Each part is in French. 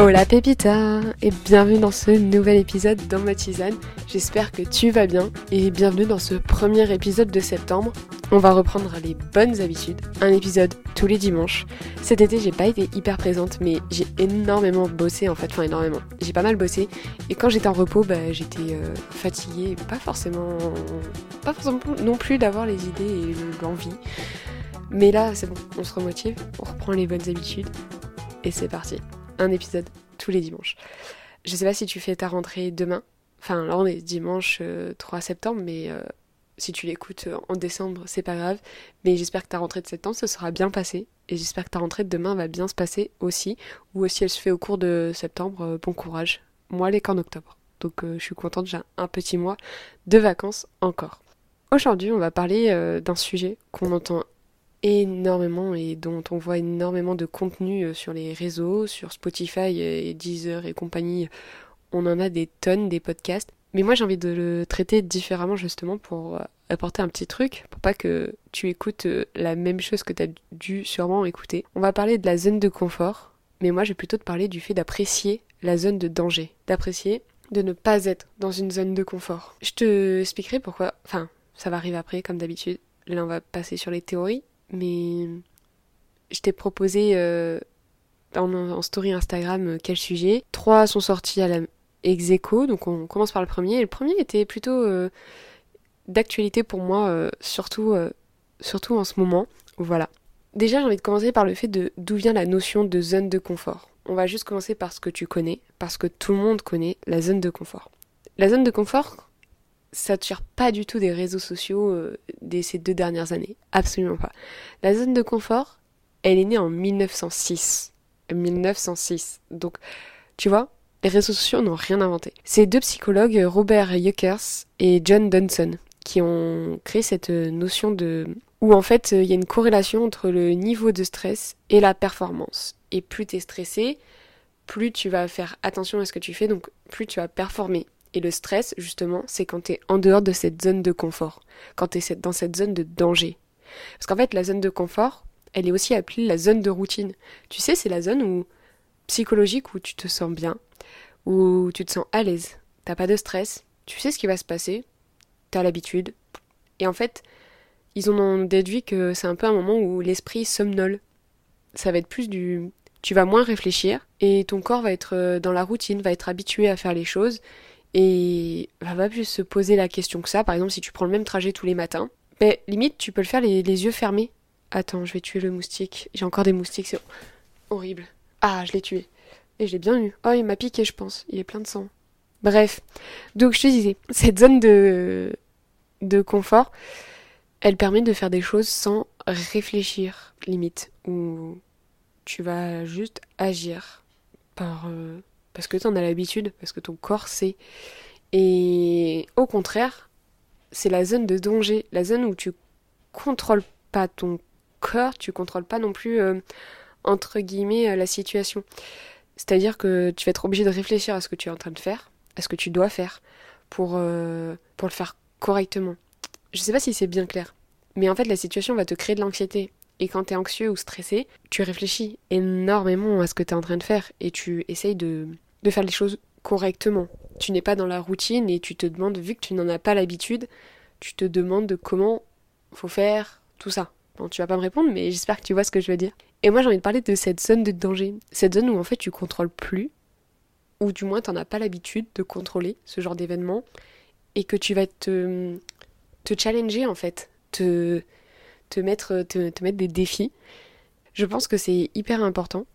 Hola Pépita et bienvenue dans ce nouvel épisode dans ma tisane. J'espère que tu vas bien et bienvenue dans ce premier épisode de septembre. On va reprendre les bonnes habitudes, un épisode tous les dimanches. Cet été j'ai pas été hyper présente mais j'ai énormément bossé en fait, enfin énormément. J'ai pas mal bossé et quand j'étais en repos bah, j'étais euh, fatiguée, pas forcément, pas forcément non plus d'avoir les idées et l'envie. Mais là c'est bon, on se remotive, on reprend les bonnes habitudes et c'est parti épisode tous les dimanches. Je sais pas si tu fais ta rentrée demain. Enfin, là on est dimanche 3 euh, septembre, mais euh, si tu l'écoutes euh, en décembre, c'est pas grave. Mais j'espère que ta rentrée de septembre se sera bien passée. Et j'espère que ta rentrée de demain va bien se passer aussi. Ou si elle se fait au cours de septembre, bon courage. Moi, elle est qu'en octobre. Donc je suis contente, j'ai un petit mois de vacances encore. Aujourd'hui, on va parler d'un sujet qu'on entend énormément et dont on voit énormément de contenu euh, sur les réseaux, sur Spotify et Deezer et compagnie. On en a des tonnes des podcasts. Mais moi j'ai envie de le traiter différemment justement pour euh, apporter un petit truc, pour pas que tu écoutes euh, la même chose que tu as dû sûrement écouter. On va parler de la zone de confort, mais moi je vais plutôt te parler du fait d'apprécier la zone de danger, d'apprécier de ne pas être dans une zone de confort. Je te expliquerai pourquoi, enfin ça va arriver après comme d'habitude. Là on va passer sur les théories, mais je t'ai proposé euh, en, story Instagram euh, quel sujet. Trois sont sortis à la ex donc on commence par le premier. Le premier était plutôt euh, d'actualité pour moi, surtout, surtout en ce moment. Voilà. Déjà, j'ai envie de commencer par le fait de d'où vient la notion de zone de confort. On va juste commencer par ce que tu connais, parce que tout le monde connaît la zone de confort. La zone de confort, ça tire pas du tout des réseaux sociaux de ces deux dernières années. Absolument pas. La zone de confort, elle est née en 1906. 1906. Donc, tu vois, les réseaux sociaux n'ont rien inventé. C'est deux psychologues, Robert Yuckers et John Dunson, qui ont créé cette notion de... où en fait, il y a une corrélation entre le niveau de stress et la performance. Et plus tu es stressé, plus tu vas faire attention à ce que tu fais, donc plus tu vas performer. Et le stress, justement, c'est quand tu es en dehors de cette zone de confort, quand tu es dans cette zone de danger. Parce qu'en fait, la zone de confort, elle est aussi appelée la zone de routine. Tu sais, c'est la zone où psychologique où tu te sens bien, où tu te sens à l'aise, t'as pas de stress, tu sais ce qui va se passer, t'as l'habitude. Et en fait, ils en ont déduit que c'est un peu un moment où l'esprit somnole. Ça va être plus du... Tu vas moins réfléchir et ton corps va être euh, dans la routine, va être habitué à faire les choses et va pas plus se poser la question que ça. Par exemple, si tu prends le même trajet tous les matins, ben, limite, tu peux le faire les, yeux fermés. Attends, je vais tuer le moustique. J'ai encore des moustiques, c'est horrible. Ah, je l'ai tué. Et je l'ai bien eu. Oh, il m'a piqué, je pense. Il est plein de sang. Bref. Donc, je te disais, cette zone de, de confort, elle permet de faire des choses sans réfléchir, limite. Ou tu vas juste agir par, euh, parce que tu en as l'habitude, parce que ton corps sait. Et au contraire, c'est la zone de danger, la zone où tu contrôles pas ton corps, tu contrôles pas non plus, euh, entre guillemets, euh, la situation. C'est-à-dire que tu vas être obligé de réfléchir à ce que tu es en train de faire, à ce que tu dois faire, pour, euh, pour le faire correctement. Je sais pas si c'est bien clair, mais en fait, la situation va te créer de l'anxiété. Et quand tu es anxieux ou stressé, tu réfléchis énormément à ce que tu es en train de faire et tu essayes de, de faire les choses correctement. Tu n'es pas dans la routine et tu te demandes, vu que tu n'en as pas l'habitude, tu te demandes comment faut faire tout ça. Bon, tu vas pas me répondre, mais j'espère que tu vois ce que je veux dire. Et moi, j'ai envie de parler de cette zone de danger. Cette zone où en fait tu contrôles plus, ou du moins tu n'en as pas l'habitude de contrôler ce genre d'événement, et que tu vas te, te challenger en fait, te, te, mettre, te mettre des défis. Je pense que c'est hyper important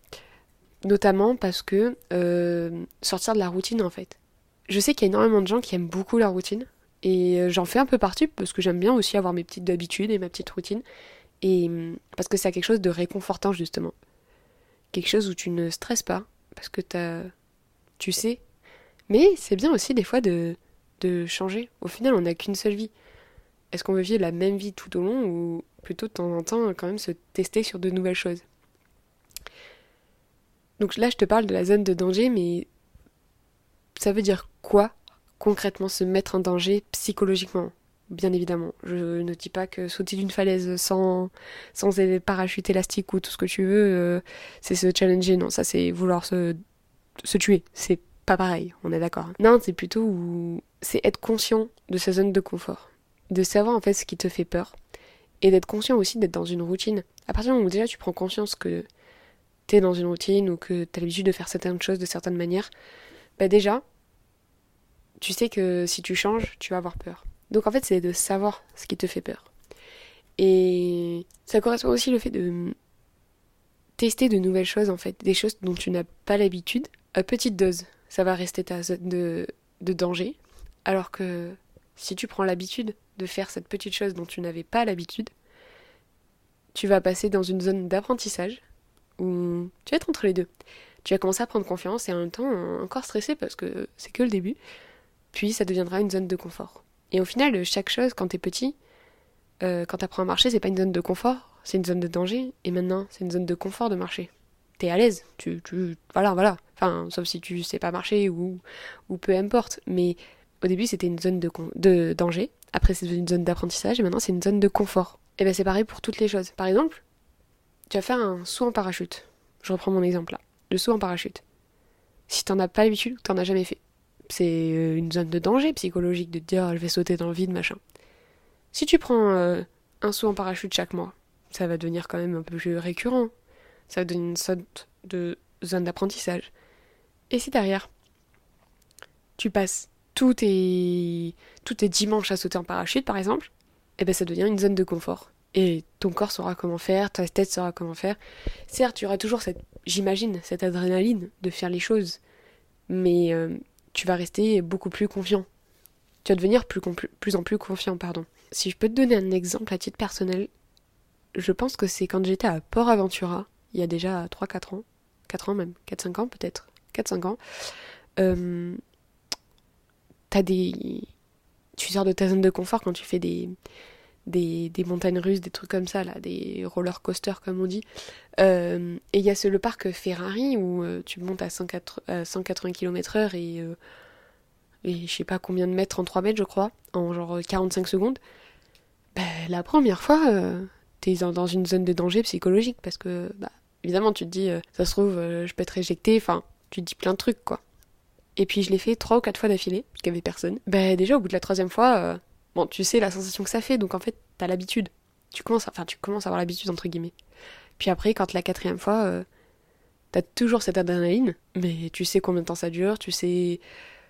notamment parce que euh, sortir de la routine en fait. Je sais qu'il y a énormément de gens qui aiment beaucoup la routine et euh, j'en fais un peu partie parce que j'aime bien aussi avoir mes petites habitudes et ma petite routine et mm, parce que c'est quelque chose de réconfortant justement. Quelque chose où tu ne stresses pas parce que as, tu sais. Mais c'est bien aussi des fois de, de changer. Au final, on n'a qu'une seule vie. Est-ce qu'on veut vivre la même vie tout au long ou plutôt de temps en temps quand même se tester sur de nouvelles choses? Donc là, je te parle de la zone de danger, mais ça veut dire quoi concrètement se mettre en danger psychologiquement? Bien évidemment, je ne dis pas que sauter d'une falaise sans, sans parachute élastique ou tout ce que tu veux, euh, c'est se challenger. Non, ça c'est vouloir se se tuer. C'est pas pareil, on est d'accord. Non, c'est plutôt c'est être conscient de sa zone de confort, de savoir en fait ce qui te fait peur, et d'être conscient aussi d'être dans une routine. À partir du moment où déjà tu prends conscience que t'es dans une routine ou que t'as l'habitude de faire certaines choses de certaines manières, bah déjà, tu sais que si tu changes, tu vas avoir peur. Donc en fait, c'est de savoir ce qui te fait peur. Et ça correspond aussi le fait de tester de nouvelles choses en fait, des choses dont tu n'as pas l'habitude, à petite dose. Ça va rester ta zone de, de danger, alors que si tu prends l'habitude de faire cette petite chose dont tu n'avais pas l'habitude, tu vas passer dans une zone d'apprentissage où tu vas être entre les deux. Tu vas commencer à prendre confiance et en même temps encore stressé parce que c'est que le début. Puis ça deviendra une zone de confort. Et au final, chaque chose, quand t'es petit, euh, quand t'apprends à marcher, c'est pas une zone de confort, c'est une zone de danger. Et maintenant, c'est une zone de confort de marcher. T'es à l'aise, tu, voilà, voilà. Enfin, sauf si tu sais pas marcher ou, ou peu importe. Mais au début, c'était une zone de, danger. Après, c'est une zone d'apprentissage. Et maintenant, c'est une zone de confort. Et ben, c'est pareil pour toutes les choses. Par exemple, tu vas faire un saut en parachute. Je reprends mon exemple là. Le saut en parachute. Si t'en as pas l'habitude t'en as jamais fait, c'est euh, une zone de danger psychologique de te dire je vais sauter dans le vide, machin. Si tu prends euh, un saut en parachute chaque mois, ça va devenir quand même un peu plus récurrent. Ça va devenir une sorte de zone d'apprentissage. Et si derrière, tu passes tous tes, tous tes dimanches à sauter en parachute, par exemple, eh ben ça devient une zone de confort. Et ton corps saura comment faire, ta tête saura comment faire. Certes, tu auras toujours cette, j'imagine, cette adrénaline de faire les choses, mais euh, tu vas rester beaucoup plus confiant. Tu vas devenir plus, en plus confiant, pardon. Si je peux te donner un exemple à titre personnel, je pense que c'est quand j'étais à Port Aventura, il y a déjà 3-4 ans, 4 ans même, 4-5 ans peut-être, 4-5 ans, euh, t'as des... Tu sors de ta zone de confort quand tu fais des, des, montagnes russes, des trucs comme ça, là, des roller coasters comme on dit. Euh, et il y a ce, le parc Ferrari où euh, tu montes à, 180, 180 km/h et, euh, et je sais pas combien de mètres en 3 mètres, je crois, en genre 45 secondes. Ben, la première fois, t'es dans, une zone de danger psychologique parce que, bah, évidemment, tu te dis, ça se trouve, je peux être éjecté, enfin, tu te dis plein de trucs, quoi. Et puis je l'ai fait trois ou quatre fois d'affilée, parce qu'il y avait personne. Ben déjà au bout de la troisième fois, Bon, tu sais la sensation que ça fait, donc en fait, t'as l'habitude. Tu commences, enfin, tu commences à avoir l'habitude, entre guillemets. Puis après, quand la quatrième fois, euh, t'as toujours cette adrénaline, mais tu sais combien de temps ça dure, tu sais.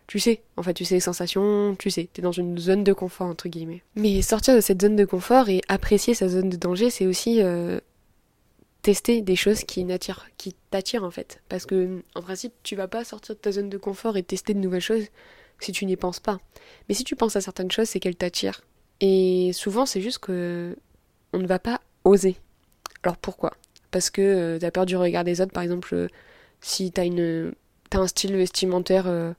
Tu sais, en fait, tu sais les sensations, tu sais, t'es dans une zone de confort, entre guillemets. Mais sortir de cette zone de confort et apprécier sa zone de danger, c'est aussi euh, tester des choses qui qui t'attirent, en fait. Parce que, en principe, tu vas pas sortir de ta zone de confort et tester de nouvelles choses si tu n'y penses pas. Mais si tu penses à certaines choses, c'est qu'elles t'attirent. Et souvent, c'est juste que on ne va pas oser. Alors pourquoi? Parce que euh, t'as peur du regard des autres, par exemple, euh, si t'as une t'as un style vestimentaire, euh,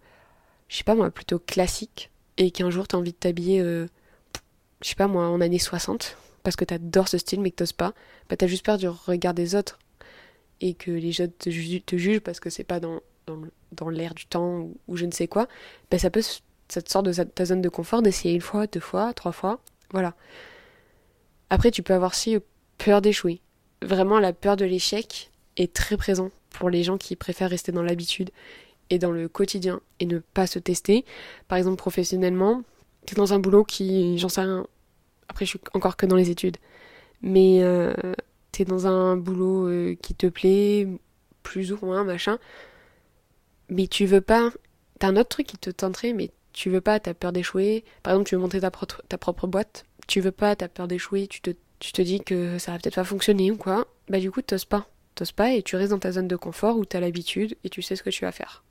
je sais pas moi, plutôt classique, et qu'un jour t'as envie de t'habiller, je sais pas moi, en années 60, parce que t'adores ce style mais que t'oses pas, bah t'as juste peur du regard des autres, et que les autres te, jugent parce que c'est pas dans dans, l'air du temps ou, je ne sais quoi, ben ça peut, ça te sort de ta zone de confort d'essayer une fois, deux fois, trois fois, voilà. Après, tu peux avoir aussi peur d'échouer. Vraiment, la peur de l'échec est très présent pour les gens qui préfèrent rester dans l'habitude et dans le quotidien et ne pas se tester. Par exemple, professionnellement, tu es dans un boulot qui, j'en sais rien, après je suis encore que dans les études, mais euh, tu es dans un boulot euh, qui te plaît, plus ou moins, machin, mais tu veux pas. T'as un autre truc qui te tenterait, mais tu veux pas, t'as peur d'échouer. Par exemple, tu veux monter ta, propre, boîte, tu veux pas, t'as peur d'échouer, tu te, tu te dis que ça va peut-être pas fonctionner ou quoi. Bah, du coup, t'oses pas. T'oses pas et tu restes dans ta zone de confort où t'as l'habitude et tu sais ce que tu vas faire.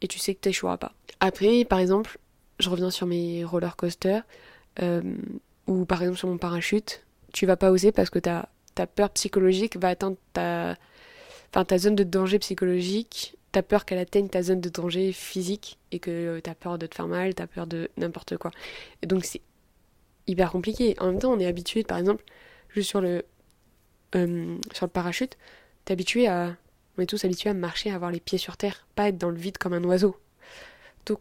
Et tu sais que t'échoueras pas. Après, par exemple, je reviens sur mes roller coasters, euh, ou par exemple sur mon parachute, tu vas pas oser parce que ta, ta peur psychologique va atteindre ta, enfin, ta zone de danger psychologique t'as peur qu'elle atteigne ta zone de danger physique et que t'as peur de te faire mal, t'as peur de n'importe quoi. Et donc c'est hyper compliqué. En même temps, on est habitué, par exemple, juste sur le, euh, sur le parachute, t'es habitué à. On est tous habitués à marcher, à avoir les pieds sur terre, pas être dans le vide comme un oiseau. Donc,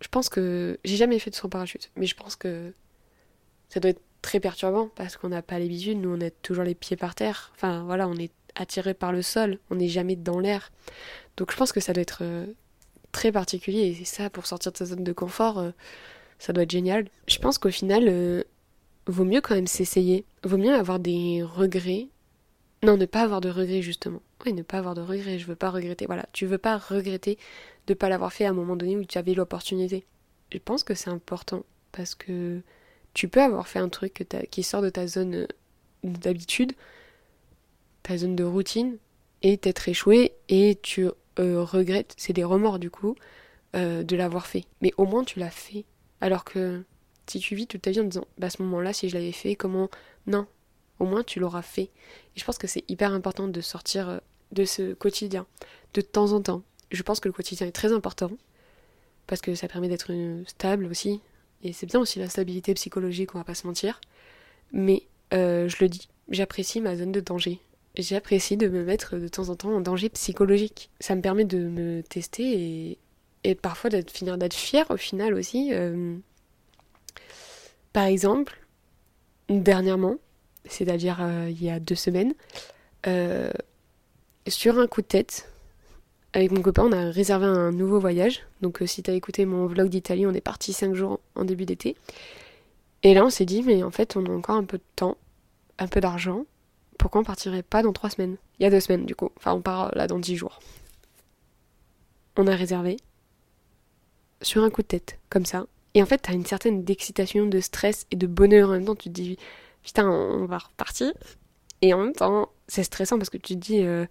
je pense que. J'ai jamais fait de en parachute, mais je pense que ça doit être très perturbant parce qu'on n'a pas l'habitude, nous on a toujours les pieds par terre. Enfin voilà, on est attiré par le sol, on n'est jamais dans l'air. Donc je pense que ça doit être très particulier et ça, pour sortir de sa zone de confort, ça doit être génial. Je pense qu'au final, vaut mieux quand même s'essayer. Vaut mieux avoir des regrets. Non, ne pas avoir de regrets justement. Oui, ne pas avoir de regrets. Je veux pas regretter. Voilà, tu veux pas regretter de pas l'avoir fait à un moment donné où tu avais l'opportunité. Je pense que c'est important parce que tu peux avoir fait un truc qui sort de ta zone euh, d'habitude, ta zone de routine, et t'être échoué et tu euh, regrettes, c'est des remords du coup, euh, de l'avoir fait. Mais au moins tu l'as fait. Alors que si tu vis toute ta vie en disant, bah à ce moment-là, si je l'avais fait, comment? Non, au moins tu l'auras fait. Et je pense que c'est hyper important de sortir de ce quotidien, de temps en temps. Je pense que le quotidien est très important, parce que ça permet d'être stable aussi, et c'est bien aussi la stabilité psychologique, on va pas se mentir. Mais euh, je le dis, j'apprécie ma zone de danger. J'apprécie de me mettre de temps en temps en danger psychologique. Ça me permet de me tester et, et parfois finir d'être fier au final aussi. Euh, par exemple, dernièrement, c'est-à-dire euh, il y a deux semaines, sur un coup de tête, avec mon copain, on a réservé un nouveau voyage. Donc, euh, si t'as écouté mon vlog d'Italie, on est parti 5 jours en début d'été. Et là, on s'est dit, mais en fait, on a encore un peu de temps, un peu d'argent. Pourquoi on partirait pas dans 3 semaines? Il y a 2 semaines, du coup. Enfin, on part là dans 10 jours. On a réservé sur un coup de tête, comme ça. Et en fait, t'as une certaine d'excitation, de stress et de bonheur en même temps. Tu te dis, putain, on va repartir. Et en même temps, c'est stressant parce que tu te dis, euh,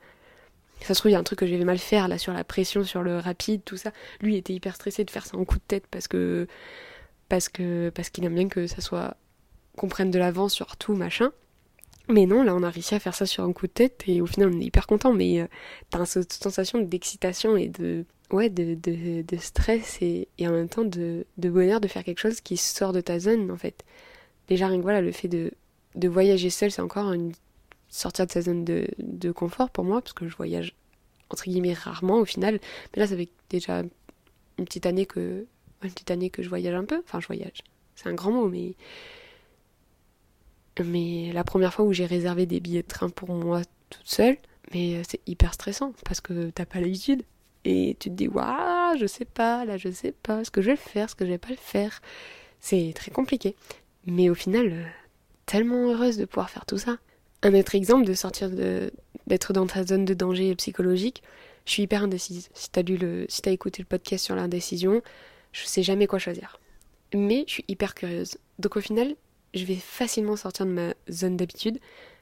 ça se trouve, il y a un truc que je vais mal faire là sur la pression, sur le rapide, tout ça. Lui était hyper stressé de faire ça en coup de tête parce que parce que parce qu'il aime bien que ça soit qu'on prenne de l'avance sur tout machin. Mais non, là on a réussi à faire ça sur un coup de tête et au final on est hyper content. Mais euh, t'as cette sensation d'excitation et de ouais de, de, stress et, en même temps de, de bonheur de faire quelque chose qui sort de ta zone en fait. Déjà rien que le fait de de voyager seul c'est encore une sortir de sa zone de, de, confort pour moi, parce que je voyage entre guillemets rarement au final. Mais là, ça fait déjà une petite année que, une petite année que je voyage un peu. Enfin, je voyage. C'est un grand mot, mais. Mais la première fois où j'ai réservé des billets de train pour moi toute seule, mais c'est hyper stressant parce que t'as pas l'habitude. Et tu te dis, waouh, je sais pas, là je sais pas ce que je vais faire, ce que je vais pas le faire. C'est très compliqué. Mais au final, euh, tellement heureuse de pouvoir faire tout ça. Un autre exemple de sortir de d'être dans ta zone de danger psychologique, je suis hyper indécise. Si t'as lu le, si t'as écouté le podcast sur l'indécision, je sais jamais quoi choisir. Mais je suis hyper curieuse. Donc au final, je vais facilement sortir de ma zone d'habitude.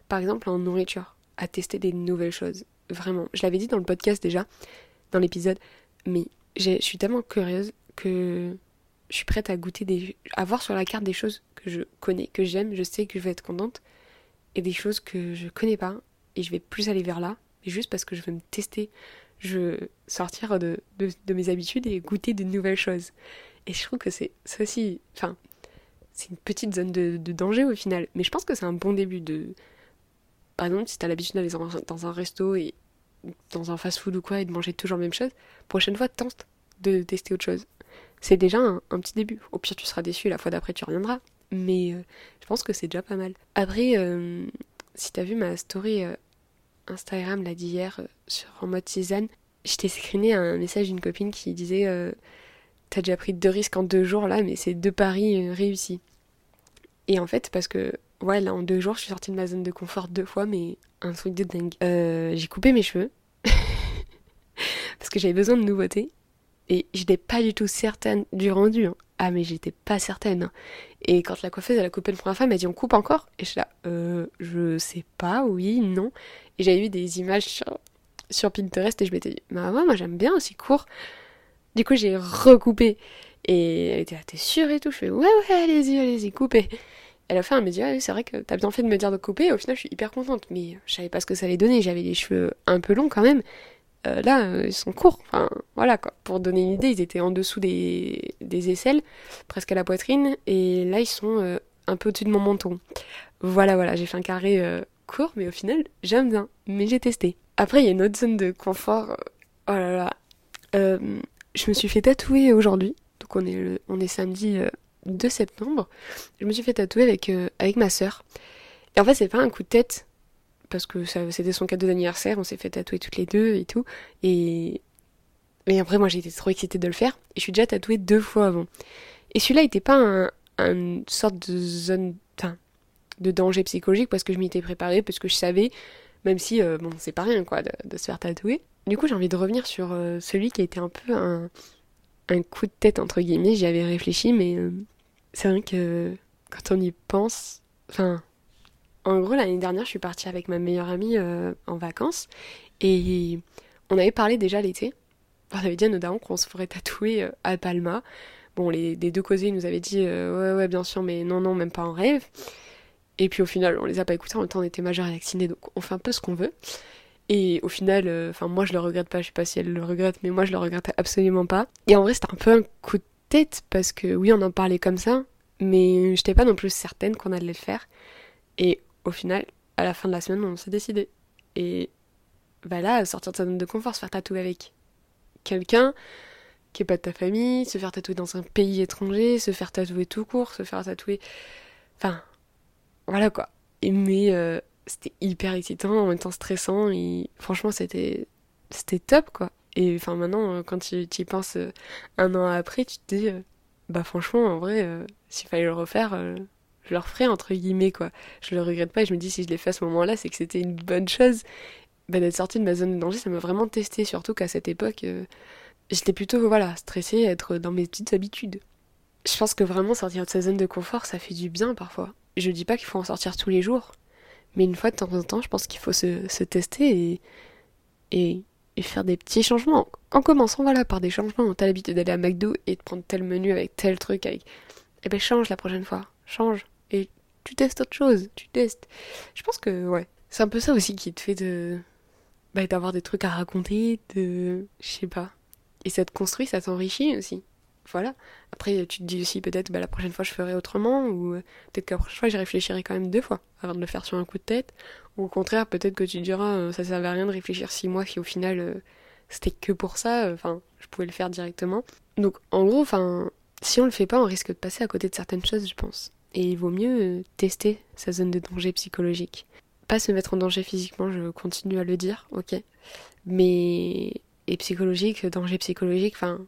Par exemple en nourriture, à tester des nouvelles choses. Vraiment. Je l'avais dit dans le podcast déjà, dans l'épisode, mais je suis tellement curieuse que je suis prête à goûter des, à voir sur la carte des choses que je connais, que j'aime, je sais que je vais être contente et des choses que je connais pas et je vais plus aller vers là, juste parce que je veux me tester, je sortir de, de, mes habitudes et goûter de nouvelles choses. Et je trouve que c'est ça aussi, enfin, c'est une petite zone de, danger au final, mais je pense que c'est un bon début de. Par exemple, si t'as l'habitude d'aller dans un resto et dans un fast-food ou quoi et de manger toujours la même chose, prochaine fois tente de tester autre chose. C'est déjà un, un, petit début. Au pire, tu seras déçu, la fois d'après, tu reviendras mais euh, je pense que c'est déjà pas mal. Après, euh, si t'as vu ma story euh, Instagram là d'hier sur en mode tisane, je t'ai screené un message d'une copine qui disait T'as déjà pris deux risques en deux jours là, mais c'est deux paris réussis. Et en fait, parce que, ouais, là en deux jours, je suis sortie de ma zone de confort deux fois, mais un truc de dingue. j'ai coupé mes cheveux. parce que j'avais besoin de nouveautés. Et je n'étais pas du tout certaine du rendu. Hein. Ah, mais j'étais pas certaine. Hein. Et quand la coiffeuse, elle a coupé le première fois, elle m'a dit on coupe encore? Et je suis là, euh, je sais pas, oui, non. Et j'avais vu des images sur, Pinterest et je m'étais dit, bah ouais, moi j'aime bien aussi court. Du coup, j'ai recoupé. Et elle était là, t'es sûre et tout? Je fais, ouais, ouais, allez-y, allez-y, coupez. Elle a fait un me dit, ah, c'est vrai que t'as bien fait de me dire de couper. Au final, je suis hyper contente. Mais je savais pas ce que ça allait donner. J'avais les cheveux un peu longs quand même. Euh, là, euh, ils sont courts. Enfin, voilà quoi. Pour donner une idée, ils étaient en dessous des, des aisselles, presque à la poitrine, et là, ils sont euh, un peu au-dessus de mon menton. Voilà, voilà, j'ai fait un carré court, mais au final, j'aime bien. Mais j'ai testé. Après, il y a une autre zone de confort. Oh là là. Je me suis fait tatouer aujourd'hui. Donc, on est, on est samedi 2 septembre. Je me suis fait tatouer avec, avec ma sœur. Et en fait, c'est pas un coup de tête parce que c'était son cadeau d'anniversaire, on s'est fait tatouer toutes les deux et tout. Et, Mais après, moi, été trop excitée de le faire. Et je suis déjà tatouée deux fois avant. Et celui-là n'était pas un, une sorte de zone, de danger psychologique parce que je m'y étais préparée, parce que je savais, même si, euh, bon, c'est pas rien, quoi, de, se faire tatouer. Du coup, j'ai envie de revenir sur euh, celui qui a été un peu un, coup de tête, entre guillemets. J'y avais réfléchi, mais euh, c'est vrai que quand on y pense, enfin, en gros, l'année dernière, je suis partie avec ma meilleure amie en vacances et on avait parlé déjà l'été. On avait dit à nos darons qu'on se ferait tatouer à Palma. Bon, les, deux causés nous avaient dit ouais, ouais, bien sûr, mais non, non, même pas en rêve. Et puis au final, on les a pas écoutés, en même temps on était majeurs et vaccinés, donc on fait un peu ce qu'on veut. Et au final, euh, enfin moi je le regrette pas, je sais pas si elle le regrette, mais moi je le regrette absolument pas. Et en vrai c'était un peu un coup de tête, parce que oui on en parlait comme ça, mais j'étais pas non plus certaine qu'on allait le faire. Et au final, à la fin de la semaine, on s'est décidé. Et bah sortir de sa zone de confort, se faire tatouer avec quelqu'un qui est pas de ta famille, se faire tatouer dans un pays étranger, se faire tatouer tout court, se faire tatouer... Enfin, voilà quoi. mais euh, c'était hyper excitant, en même temps stressant, et franchement c'était c'était top quoi. Et enfin maintenant, euh, quand tu, y penses euh, un an après, tu te dis, bah franchement, en vrai, s'il fallait le refaire, je le referais entre guillemets quoi. Je le regrette pas et je me dis si je l'ai fait à ce moment-là, c'est que c'était une bonne chose. Bah, d'être sortie de ma zone de danger, ça m'a vraiment testé, surtout qu'à cette époque, j'étais plutôt voilà stressée, être dans mes petites habitudes. Je pense que vraiment sortir de sa zone de confort, ça fait du bien parfois je dis pas qu'il faut en sortir tous les jours, mais une fois de temps en temps, je pense qu'il faut se, tester et, et, faire des petits changements. En commençant, voilà, par des changements. T'as l'habitude d'aller à McDo et de prendre tel menu avec tel truc, avec. Eh ben, change la prochaine fois. Change. Et tu testes autre chose. Tu testes. Je pense que, ouais. C'est un peu ça aussi qui te fait de. Bah, d'avoir des trucs à raconter, de. Je sais pas. Et ça te construit, ça t'enrichit aussi voilà. Après, tu te dis aussi peut-être bah, la prochaine fois je ferai autrement, ou euh, peut-être que la prochaine fois j'y réfléchirai quand même deux fois avant de le faire sur un coup de tête. Ou au contraire, peut-être que tu diras euh, ça servait à rien de réfléchir six mois si au final euh, c'était que pour ça, enfin, je pouvais le faire directement. Donc en gros, enfin, si on le fait pas, on risque de passer à côté de certaines choses, je pense. Et il vaut mieux tester sa zone de danger psychologique. Pas se mettre en danger physiquement, je continue à le dire, ok. Mais. Et psychologique, danger psychologique, enfin,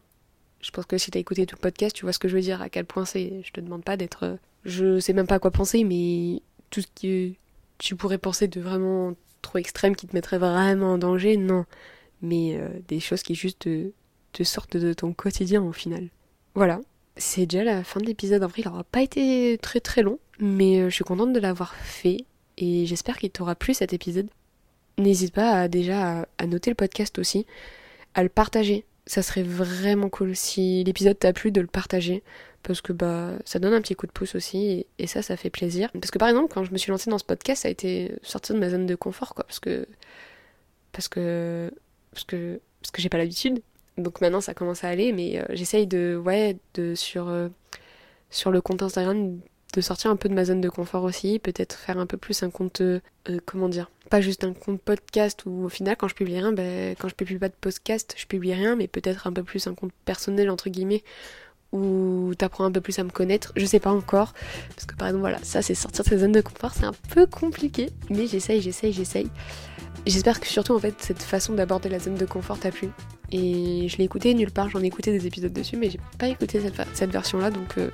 je pense que si t'as écouté tout le podcast, tu vois ce que je veux dire, à quel point c'est. Je te demande pas d'être. Euh, je sais même pas à quoi penser, mais tout ce que tu pourrais penser de vraiment trop extrême qui te mettrait vraiment en danger, non. Mais euh, des choses qui juste te, sortent de ton quotidien au final. Voilà. C'est déjà la fin de l'épisode. En vrai, il n'aura pas été très très long, mais euh, je suis contente de l'avoir fait et j'espère qu'il t'aura plu cet épisode. N'hésite pas déjà à noter le podcast aussi, à le partager ça serait vraiment cool si l'épisode t'a plu de le partager parce que bah ça donne un petit coup de pouce aussi et, ça ça fait plaisir. Parce que par exemple quand je me suis lancée dans ce podcast ça a été sortir de ma zone de confort quoi parce que parce que parce que parce que j'ai pas l'habitude. Donc maintenant ça commence à aller mais euh, j'essaye de ouais de sur euh, sur le compte Instagram de sortir un peu de ma zone de confort aussi, peut-être faire un peu plus un compte, euh, comment dire, pas juste un compte podcast où au final quand je publie rien, ben, quand je publie pas de podcast, je publie rien, mais peut-être un peu plus un compte personnel entre guillemets où t'apprends un peu plus à me connaître. Je sais pas encore, parce que par exemple voilà, ça c'est sortir de sa zone de confort, c'est un peu compliqué, mais j'essaye, j'essaye, j'essaye. J'espère que surtout en fait cette façon d'aborder la zone de confort t'a plu. Et je l'ai écouté nulle part, j'en ai écouté des épisodes dessus, mais j'ai pas écouté cette, version là, donc euh,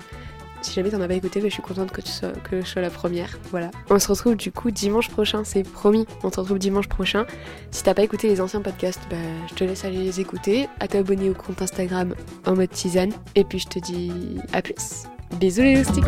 si jamais t'en as pas écouté, bah, je suis contente que, tu sois, que je sois la première. Voilà. On se retrouve du coup dimanche prochain, c'est promis. On se retrouve dimanche prochain. Si t'as pas écouté les anciens podcasts, bah, je te laisse aller les écouter, à t'abonner au compte Instagram en mode tisane. Et puis je te dis à plus. Bisous les loustiques